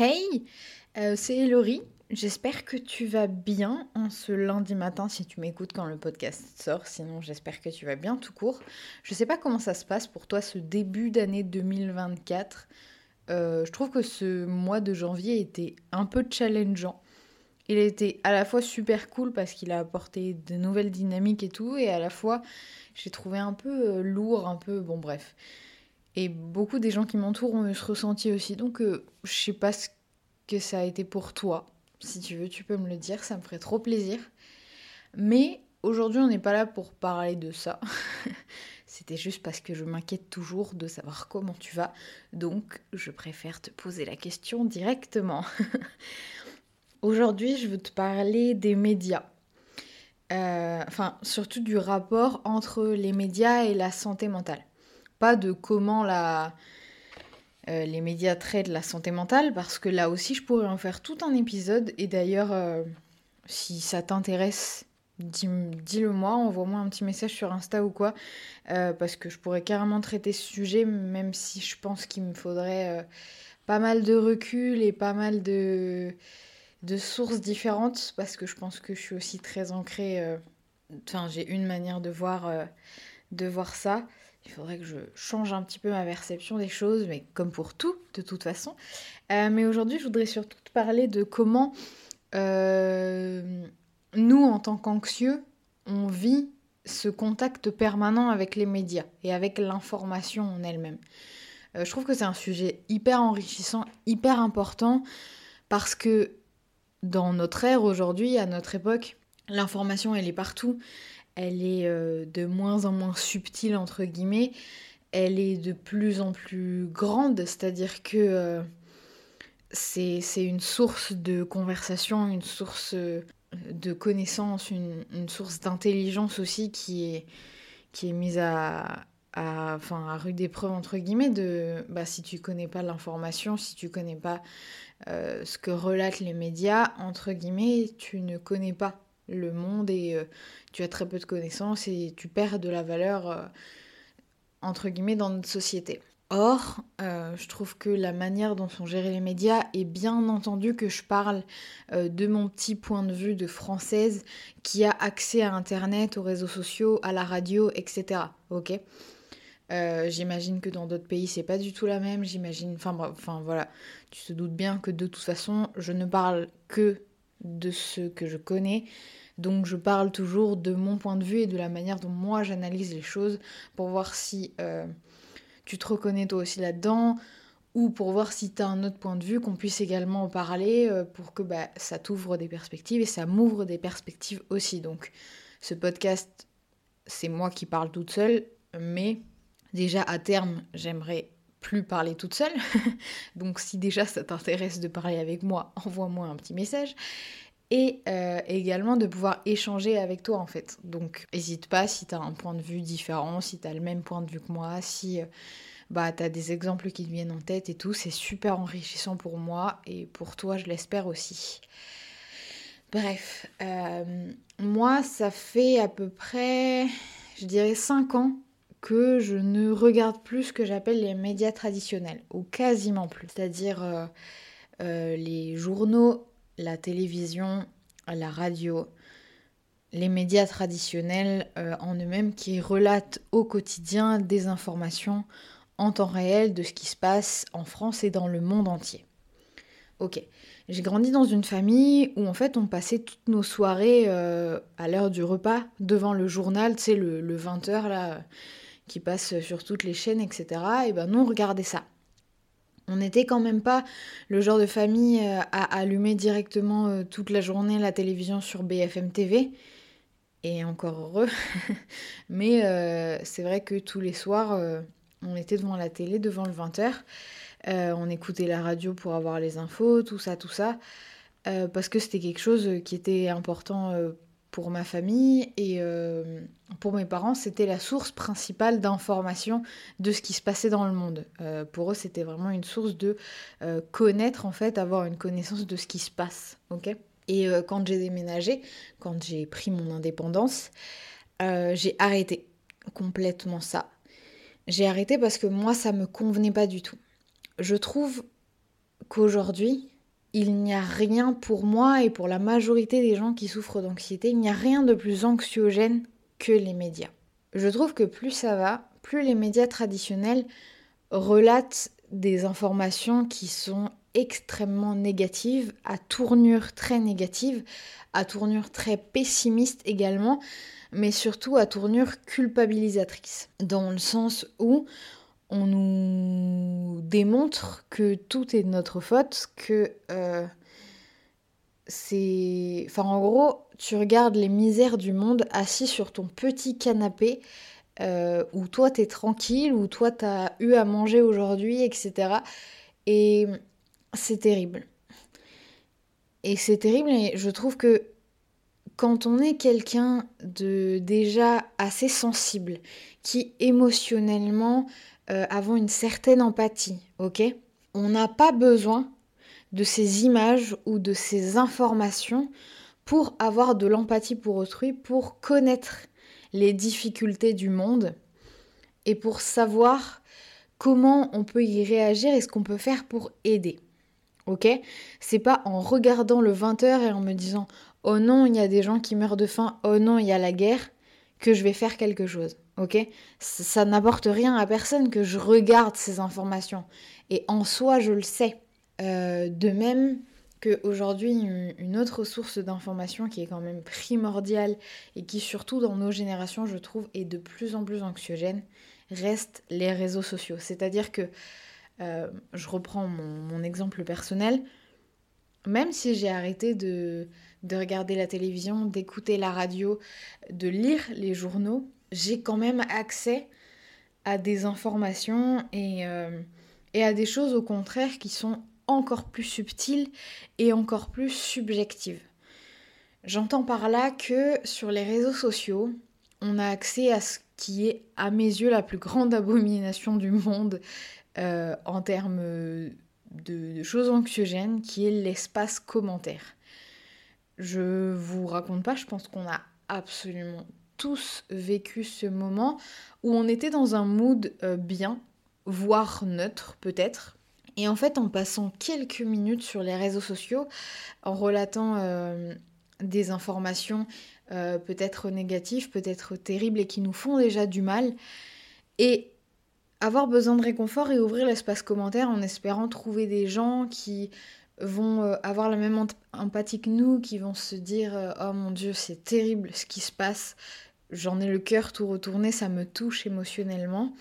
Hey, euh, c'est Elori. J'espère que tu vas bien en ce lundi matin si tu m'écoutes quand le podcast sort. Sinon, j'espère que tu vas bien tout court. Je sais pas comment ça se passe pour toi ce début d'année 2024. Euh, je trouve que ce mois de janvier était un peu challengeant. Il a été à la fois super cool parce qu'il a apporté de nouvelles dynamiques et tout, et à la fois j'ai trouvé un peu euh, lourd, un peu bon bref. Et beaucoup des gens qui m'entourent ont eu ce ressenti aussi. Donc, euh, je sais pas ce que ça a été pour toi. Si tu veux, tu peux me le dire, ça me ferait trop plaisir. Mais aujourd'hui, on n'est pas là pour parler de ça. C'était juste parce que je m'inquiète toujours de savoir comment tu vas. Donc, je préfère te poser la question directement. aujourd'hui, je veux te parler des médias. Euh, enfin, surtout du rapport entre les médias et la santé mentale pas de comment la, euh, les médias traitent la santé mentale, parce que là aussi, je pourrais en faire tout un épisode. Et d'ailleurs, euh, si ça t'intéresse, dis-le moi, envoie-moi un petit message sur Insta ou quoi, euh, parce que je pourrais carrément traiter ce sujet, même si je pense qu'il me faudrait pas mal de recul et pas mal de, de sources différentes, parce que je pense que je suis aussi très ancrée. Enfin, j'ai une manière de voir, de voir ça. Il faudrait que je change un petit peu ma perception des choses, mais comme pour tout, de toute façon. Euh, mais aujourd'hui, je voudrais surtout te parler de comment euh, nous, en tant qu'anxieux, on vit ce contact permanent avec les médias et avec l'information en elle-même. Euh, je trouve que c'est un sujet hyper enrichissant, hyper important, parce que dans notre ère aujourd'hui, à notre époque, l'information, elle est partout elle est euh, de moins en moins subtile, entre guillemets, elle est de plus en plus grande, c'est-à-dire que euh, c'est une source de conversation, une source euh, de connaissance, une, source d'intelligence aussi qui est, mise à, à, enfin, à rude épreuve, entre guillemets, de bah, si tu connais pas l'information, si tu connais pas ce que relatent les médias, entre guillemets, tu ne connais pas le monde et euh, tu as très peu de connaissances et tu perds de la valeur, euh, entre guillemets, dans notre société. Or, euh, je trouve que la manière dont sont gérés les médias, est bien entendu que je parle de mon petit point de vue de française qui a accès à Internet, aux réseaux sociaux, à la radio, etc. Ok? J'imagine que dans d'autres pays, c'est pas du tout la même. J'imagine. Enfin, enfin voilà. Tu te doutes bien que de toute façon, je ne parle que de ce que je connais. Donc je parle toujours de mon point de vue et de la manière dont moi j'analyse les choses pour voir si euh, tu te reconnais toi aussi là-dedans ou pour voir si tu as un autre point de vue qu'on puisse également en parler euh, pour que bah, ça t'ouvre des perspectives et ça m'ouvre des perspectives aussi. Donc ce podcast, c'est moi qui parle toute seule, mais déjà à terme, j'aimerais plus parler toute seule. Donc si déjà ça t'intéresse de parler avec moi, envoie-moi un petit message. Et euh, également de pouvoir échanger avec toi en fait. Donc n'hésite pas si tu as un point de vue différent, si tu as le même point de vue que moi, si euh, bah, tu as des exemples qui te viennent en tête et tout. C'est super enrichissant pour moi et pour toi je l'espère aussi. Bref, euh, moi ça fait à peu près, je dirais 5 ans que je ne regarde plus ce que j'appelle les médias traditionnels, ou quasiment plus. C'est-à-dire euh, euh, les journaux, la télévision, la radio, les médias traditionnels euh, en eux-mêmes qui relatent au quotidien des informations en temps réel de ce qui se passe en France et dans le monde entier. Ok, j'ai grandi dans une famille où en fait on passait toutes nos soirées à l'heure du repas devant le journal, tu sais, le, le 20h là qui passe sur toutes les chaînes, etc. Et ben nous, on regardait ça. On n'était quand même pas le genre de famille euh, à allumer directement euh, toute la journée la télévision sur BFM TV. Et encore heureux. Mais euh, c'est vrai que tous les soirs, on était devant la télé, devant le 20h. on écoutait la radio pour avoir les infos, tout ça, tout ça. parce que c'était quelque chose qui était important pour ma famille et euh, pour mes parents, c'était la source principale d'information de ce qui se passait dans le monde. Euh, pour eux, c'était vraiment une source de euh, connaître, en fait, avoir une connaissance de ce qui se passe. ok? Et quand j'ai déménagé, quand j'ai pris mon indépendance, j'ai arrêté complètement ça. J'ai arrêté parce que moi, ça me convenait pas du tout. Je trouve qu'aujourd'hui, il n'y a rien pour moi et pour la majorité des gens qui souffrent d'anxiété, il n'y a rien de plus anxiogène que les médias. Je trouve que plus ça va, plus les médias traditionnels relatent des informations qui sont extrêmement négatives, à tournure très négative, à tournure très pessimiste également, mais surtout à tournure culpabilisatrice, dans le sens où on nous démontre que tout est de notre faute, que euh, c'est... Enfin en gros, tu regardes les misères du monde assis sur ton petit canapé, euh, où toi t'es tranquille, où toi t'as eu à manger aujourd'hui, etc. Et c'est terrible. Et c'est terrible, et je trouve que quand on est quelqu'un de déjà assez sensible, qui émotionnellement euh, avons une certaine empathie, ok? On n'a pas besoin de ces images ou de ces informations pour avoir de l'empathie pour autrui, pour connaître les difficultés du monde et pour savoir comment on peut y réagir et ce qu'on peut faire pour aider. Ok? C'est pas en regardant le 20h et en me disant oh non, il y a des gens qui meurent de faim, oh non, il y a la guerre, que je vais faire quelque chose ok? Ça, n'apporte rien à personne que je regarde ces informations. Et en soi, je le sais. Euh, de même qu'aujourd'hui, une, une autre source d'information qui est quand même primordiale et qui, surtout dans nos générations, je trouve, est de plus en plus anxiogène, reste les réseaux sociaux. C'est-à-dire que, euh, je reprends mon, mon, exemple personnel, même si j'ai arrêté de, de regarder la télévision, d'écouter la radio, de lire les journaux, j'ai quand même accès à des informations et, euh, et, à des choses au contraire qui sont encore plus subtiles et encore plus subjectives. J'entends par là que sur les réseaux sociaux, on a accès à ce qui est à mes yeux la plus grande abomination du monde euh, en termes de, choses anxiogènes, qui est l'espace commentaire. Je vous raconte pas, je pense qu'on a absolument tous vécu ce moment où on était dans un mood euh, bien, voire neutre peut-être. Et en fait, en passant quelques minutes sur les réseaux sociaux, en relatant euh, des informations euh, peut-être négatives, peut-être terribles et qui nous font déjà du mal, et avoir besoin de réconfort et ouvrir l'espace commentaire en espérant trouver des gens qui vont avoir la même empathie que nous, qui vont se dire oh mon dieu c'est terrible ce qui se passe, j'en ai le cœur tout retourné, ça me touche émotionnellement.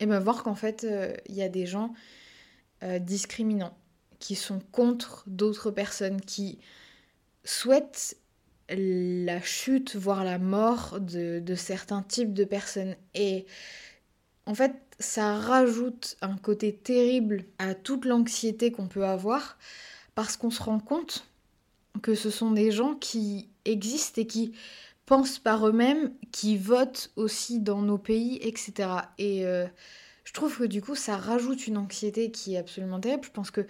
Et me voir qu'en fait, il euh, y a des gens euh, discriminants, qui sont contre d'autres personnes, qui souhaitent la chute, voire la mort de, de certains types de personnes. Et en fait, ça rajoute un côté terrible à toute l'anxiété qu'on peut avoir, parce qu'on se rend compte que ce sont des gens qui existent et qui pensent par eux-mêmes, qui votent aussi dans nos pays, etc. Et euh, je trouve que du coup, ça rajoute une anxiété qui est absolument terrible. Je pense que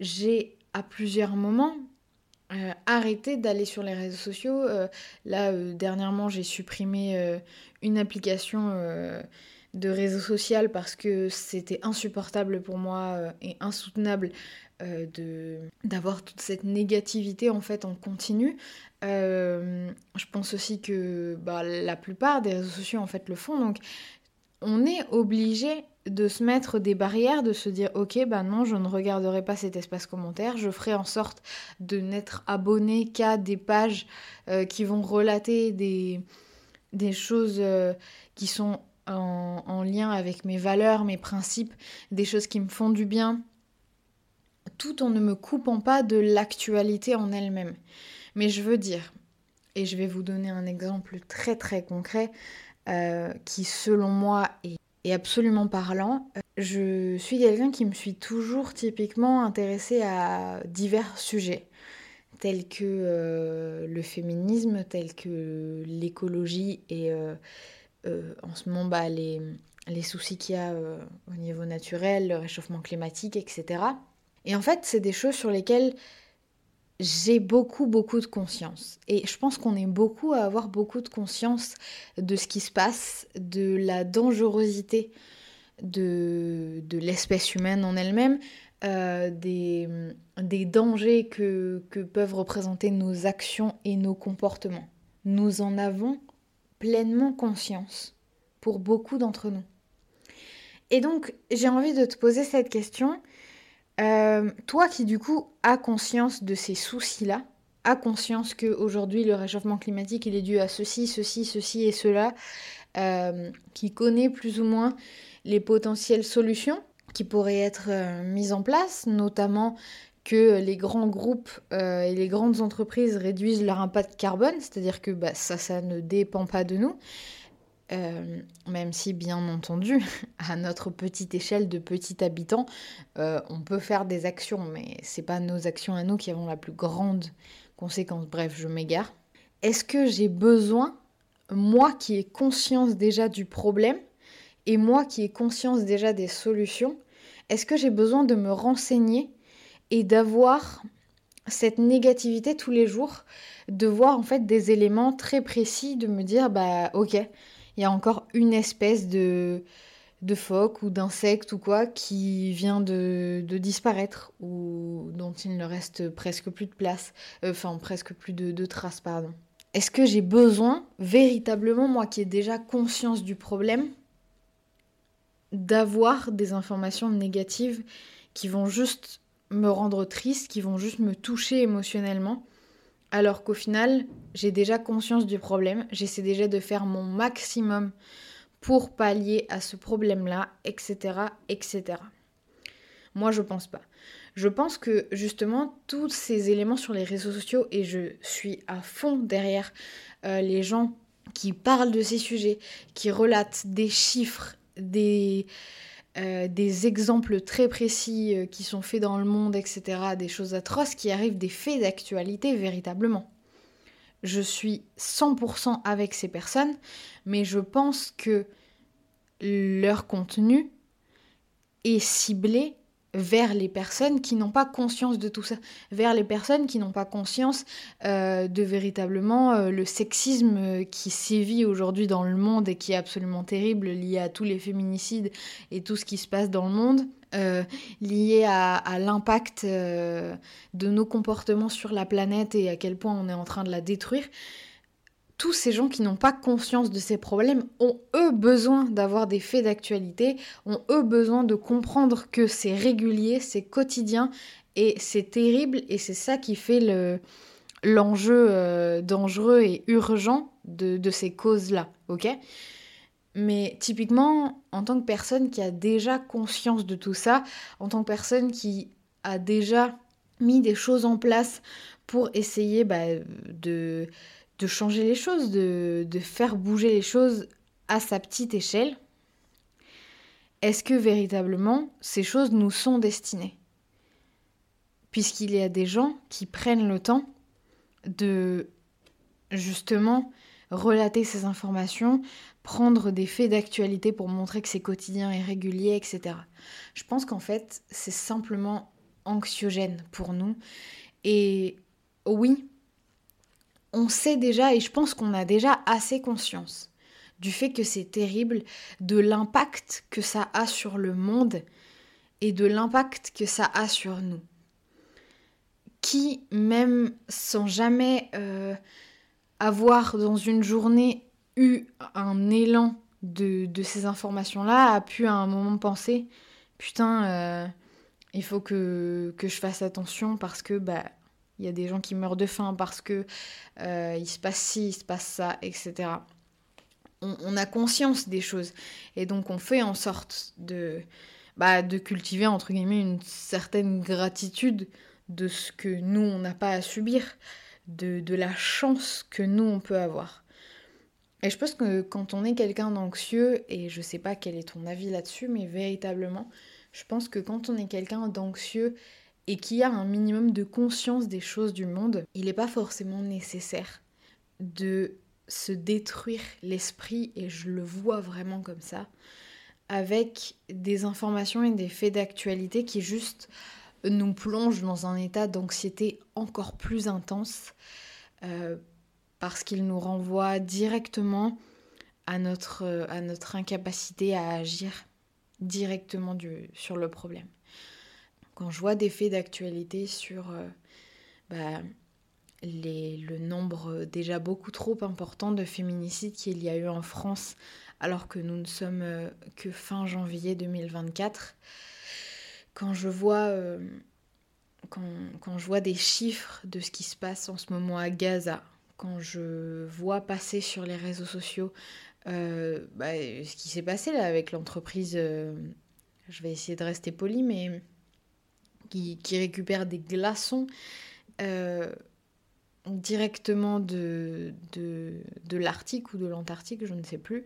j'ai à plusieurs moments euh, arrêté d'aller sur les réseaux sociaux. Euh, là, dernièrement, j'ai supprimé une application de réseau social parce que c'était insupportable pour moi et insoutenable de d'avoir toute cette négativité en fait en continu euh, je pense aussi que bah, la plupart des réseaux sociaux en fait le font. Donc on est obligé de se mettre des barrières, de se dire ok bah non je ne regarderai pas cet espace commentaire, je ferai en sorte de n'être abonné qu'à des pages euh, qui vont relater des, choses euh, qui sont en, en, lien avec mes valeurs, mes principes, des choses qui me font du bien, tout en ne me coupant pas de l'actualité en elle-même. Mais je veux dire, et je vais vous donner un exemple très très concret euh, qui selon moi est, absolument parlant. Euh, je suis quelqu'un qui me suis toujours typiquement intéressée à divers sujets tels que euh, le féminisme, tels que l'écologie et en ce moment bah, les, les soucis qu'il y a au niveau naturel, le réchauffement climatique, etc. Et en fait, c'est des choses sur lesquelles j'ai beaucoup, beaucoup de conscience. Et je pense qu'on est beaucoup à avoir beaucoup de conscience de ce qui se passe, de la dangerosité de, de l'espèce humaine en elle-même, euh, des, des, dangers que, que peuvent représenter nos actions et nos comportements. Nous en avons pleinement conscience pour beaucoup d'entre nous. Et donc, j'ai envie de te poser cette question. Euh, toi qui du coup as conscience de ces soucis-là, as conscience qu'aujourd'hui le réchauffement climatique il est dû à ceci, ceci, ceci et cela, euh, qui connaît plus ou moins les potentielles solutions qui pourraient être euh, mises en place, notamment que les grands groupes et les grandes entreprises réduisent leur impact carbone, c'est-à-dire que bah, ça, ça ne dépend pas de nous. Euh, même si bien entendu, à notre petite échelle de petits habitants, euh, on peut faire des actions, mais c'est pas nos actions à nous qui avont la plus grande conséquence. Bref, je m'égare. Est-ce que j'ai besoin, moi qui ai conscience déjà du problème, et moi qui ai conscience déjà des solutions, est-ce que j'ai besoin de me renseigner et d'avoir cette négativité tous les jours, de voir en fait des éléments très précis, de me dire bah ok, il y a encore une espèce de, de phoque ou d'insecte ou quoi qui vient de, disparaître ou dont il ne reste presque plus de place, euh, enfin presque plus de, de traces, pardon. Est-ce que j'ai besoin, véritablement, moi qui ai déjà conscience du problème, d'avoir des informations négatives qui vont juste me rendre triste, qui vont juste me toucher émotionnellement alors qu'au final, j'ai déjà conscience du problème, j'essaie déjà de faire mon maximum pour pallier à ce problème-là, etc., etc. Moi, je pense pas. Je pense que justement, tous ces éléments sur les réseaux sociaux, et je suis à fond derrière euh, les gens qui parlent de ces sujets, qui relatent des chiffres, des, euh, des exemples très précis euh, qui sont faits dans le monde, etc., des choses atroces qui arrivent, des faits d'actualité véritablement. Je suis 100% avec ces personnes, mais je pense que leur contenu est ciblé vers les personnes qui n'ont pas conscience de tout ça, vers les personnes qui n'ont pas conscience euh, de véritablement euh, le sexisme euh, qui sévit aujourd'hui dans le monde et qui est absolument terrible, lié à tous les féminicides et tout ce qui se passe dans le monde, lié à, à l'impact de nos comportements sur la planète et à quel point on est en train de la détruire tous ces gens qui n'ont pas conscience de ces problèmes ont eux besoin d'avoir des faits d'actualité, ont eux besoin de comprendre que c'est régulier, c'est quotidien et c'est terrible et c'est ça qui fait le, l'enjeu euh, dangereux et urgent de, de ces causes-là, ok? Mais typiquement, en tant que personne qui a déjà conscience de tout ça, en tant que personne qui a déjà mis des choses en place pour essayer bah, de de changer les choses, de, faire bouger les choses à sa petite échelle, est-ce que véritablement ces choses nous sont destinées? Puisqu'il y a des gens qui prennent le temps de justement relater ces informations, prendre des faits d'actualité pour montrer que c'est quotidien et régulier, etc. Je pense qu'en fait, c'est simplement anxiogène pour nous. Et oui, on sait déjà et je pense qu'on a déjà assez conscience du fait que c'est terrible, de l'impact que ça a sur le monde et de l'impact que ça a sur nous. Qui, même sans jamais euh, avoir dans une journée eu un élan de, ces informations-là, a pu à un moment penser, putain, euh, il faut que, que je fasse attention parce que bah, il y a des gens qui meurent de faim parce que euh, il se passe ci, il se passe ça, etc. On, a conscience des choses et donc on fait en sorte de, bah, de cultiver entre guillemets une certaine gratitude de ce que nous on n'a pas à subir, de, de la chance que nous on peut avoir. Et je pense que quand on est quelqu'un d'anxieux, et je sais pas quel est ton avis là-dessus, mais véritablement, je pense que quand on est quelqu'un d'anxieux et qui a un minimum de conscience des choses du monde, il n'est pas forcément nécessaire de se détruire l'esprit, et je le vois vraiment comme ça, avec des informations et des faits d'actualité qui juste nous plongent dans un état d'anxiété encore plus intense, euh, parce qu'ils nous renvoient directement à notre, notre incapacité à agir directement sur le problème. Quand je vois des faits d'actualité sur euh, bah, le nombre déjà beaucoup trop important de féminicides qu'il y a eu en France, alors que nous ne sommes euh, que fin janvier 2024, quand je vois... Euh, quand, je vois des chiffres de ce qui se passe en ce moment à Gaza, quand je vois passer sur les réseaux sociaux bah, ce qui s'est passé là avec l'entreprise, je vais essayer de rester poli, mais qui, récupère des glaçons euh, directement de, l'Arctique ou de l'Antarctique, je ne sais plus,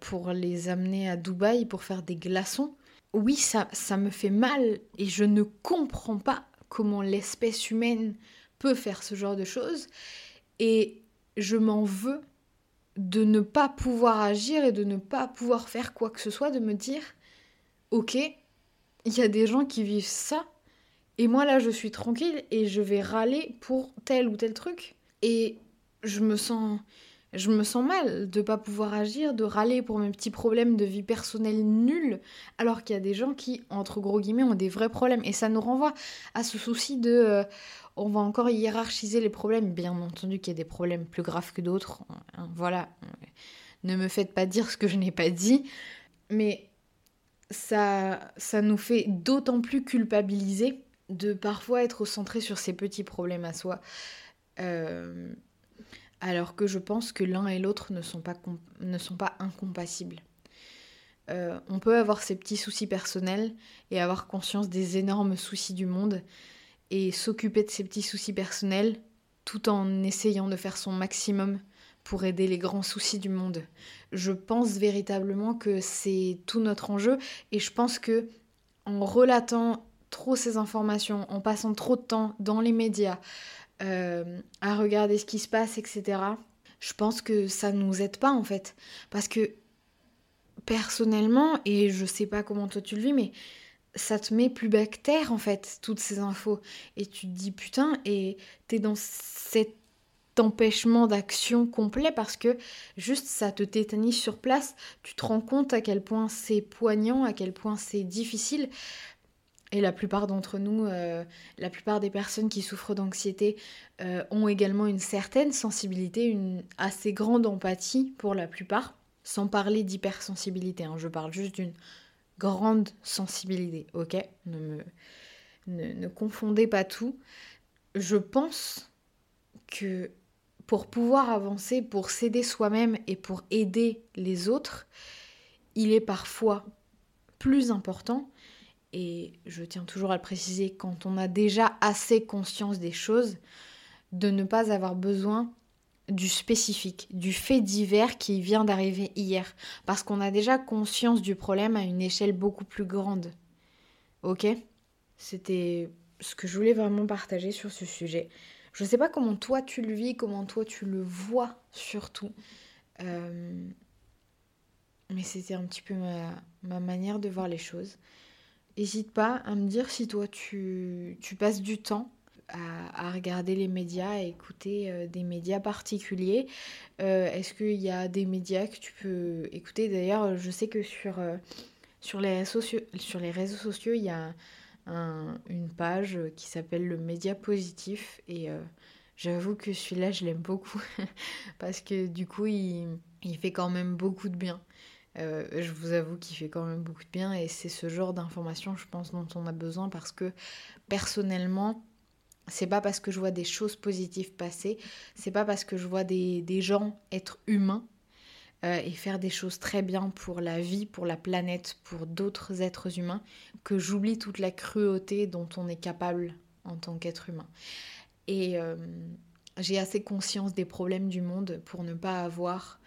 pour les amener à Dubaï pour faire des glaçons. Oui, ça, ça me fait mal et je ne comprends pas comment l'espèce humaine peut faire ce genre de choses. Et je m'en veux de ne pas pouvoir agir et de ne pas pouvoir faire quoi que ce soit, de me dire, ok, il y a des gens qui vivent ça, et moi là je suis tranquille et je vais râler pour tel ou tel truc. Et je me sens, je me sens mal de pas pouvoir agir, de râler pour mes petits problèmes de vie personnelle nuls, alors qu'il y a des gens qui, entre gros guillemets, ont des vrais problèmes. Et ça nous renvoie à ce souci de euh, on va encore hiérarchiser les problèmes. Bien entendu qu'il y a des problèmes plus graves que d'autres. Hein, voilà. Ne me faites pas dire ce que je n'ai pas dit. Mais ça, ça nous fait d'autant plus culpabiliser de parfois être centré sur ces petits problèmes à soi. Euh, alors que je pense que l'un et l'autre ne, sont pas ne incompatibles. Euh, on peut avoir ses petits soucis personnels et avoir conscience des énormes soucis du monde et s'occuper de ses petits soucis personnels tout en essayant de faire son maximum pour aider les grands soucis du monde. Je pense véritablement que c'est tout notre enjeu et je pense que en relatant trop ces informations, en passant trop de temps dans les médias, euh, à regarder ce qui se passe, etc., je pense que ça ne nous aide pas en fait. Parce que personnellement, et je sais pas comment toi tu le vis, mais ça te met plus bactère en fait, toutes ces infos. Et tu te dis putain, et t'es dans cet empêchement d'action complet parce que juste ça te tétanise sur place, tu te rends compte à quel point c'est poignant, à quel point c'est difficile. Et la plupart d'entre nous, euh, la plupart des personnes qui souffrent d'anxiété euh, ont également une certaine sensibilité, une assez grande empathie pour la plupart, sans parler d'hypersensibilité. Hein. je parle juste d'une grande sensibilité, ok? Ne, me, ne, confondez pas tout. Je pense que pour pouvoir avancer, pour s'aider soi-même et pour aider les autres, il est parfois plus important, et je tiens toujours à le préciser, quand on a déjà assez conscience des choses, de ne pas avoir besoin du spécifique, du fait divers qui vient d'arriver hier, parce qu'on a déjà conscience du problème à une échelle beaucoup plus grande. Ok? C'était ce que je voulais vraiment partager sur ce sujet. Je sais pas comment toi tu le vis, comment toi tu le vois surtout. Euh, mais c'était un petit peu ma, manière de voir les choses. N'hésite pas à me dire si toi tu, passes du temps à, regarder les médias, à écouter euh, des médias particuliers. Euh, est-ce qu'il y a des médias que tu peux écouter? D'ailleurs, je sais que sur, sur, les, sur les réseaux sociaux, il y a une page qui s'appelle le média positif. Et j'avoue que celui-là, je l'aime beaucoup. Parce que du coup, il, fait quand même beaucoup de bien. je vous avoue qu'il fait quand même beaucoup de bien. Et c'est ce genre d'information, je pense, dont on a besoin. Parce que personnellement, c'est pas parce que je vois des choses positives passer, c'est pas parce que je vois des, gens être humains euh, et faire des choses très bien pour la vie, pour la planète, pour d'autres êtres humains, que j'oublie toute la cruauté dont on est capable en tant qu'être humain. Et euh, j'ai assez conscience des problèmes du monde pour ne pas avoir,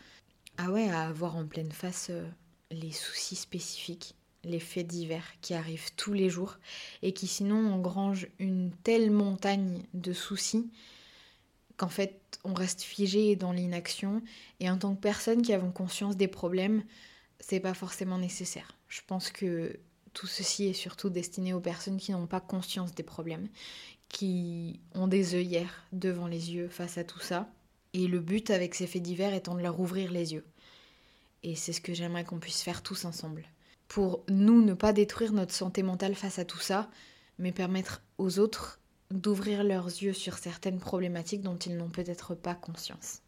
ah ouais, à avoir en pleine face euh, les soucis spécifiques les faits divers qui arrivent tous les jours et qui sinon engrangent une telle montagne de soucis qu'en fait on reste figé dans l'inaction et en tant que personne qui avons conscience des problèmes, c'est pas forcément nécessaire. Je pense que tout ceci est surtout destiné aux personnes qui n'ont pas conscience des problèmes, qui ont des œillères devant les yeux face à tout ça. Et le but avec ces faits divers étant de leur ouvrir les yeux. Et c'est ce que j'aimerais qu'on puisse faire tous ensemble pour nous ne pas détruire notre santé mentale face à tout ça, mais permettre aux autres d'ouvrir leurs yeux sur certaines problématiques dont ils n'ont peut-être pas conscience.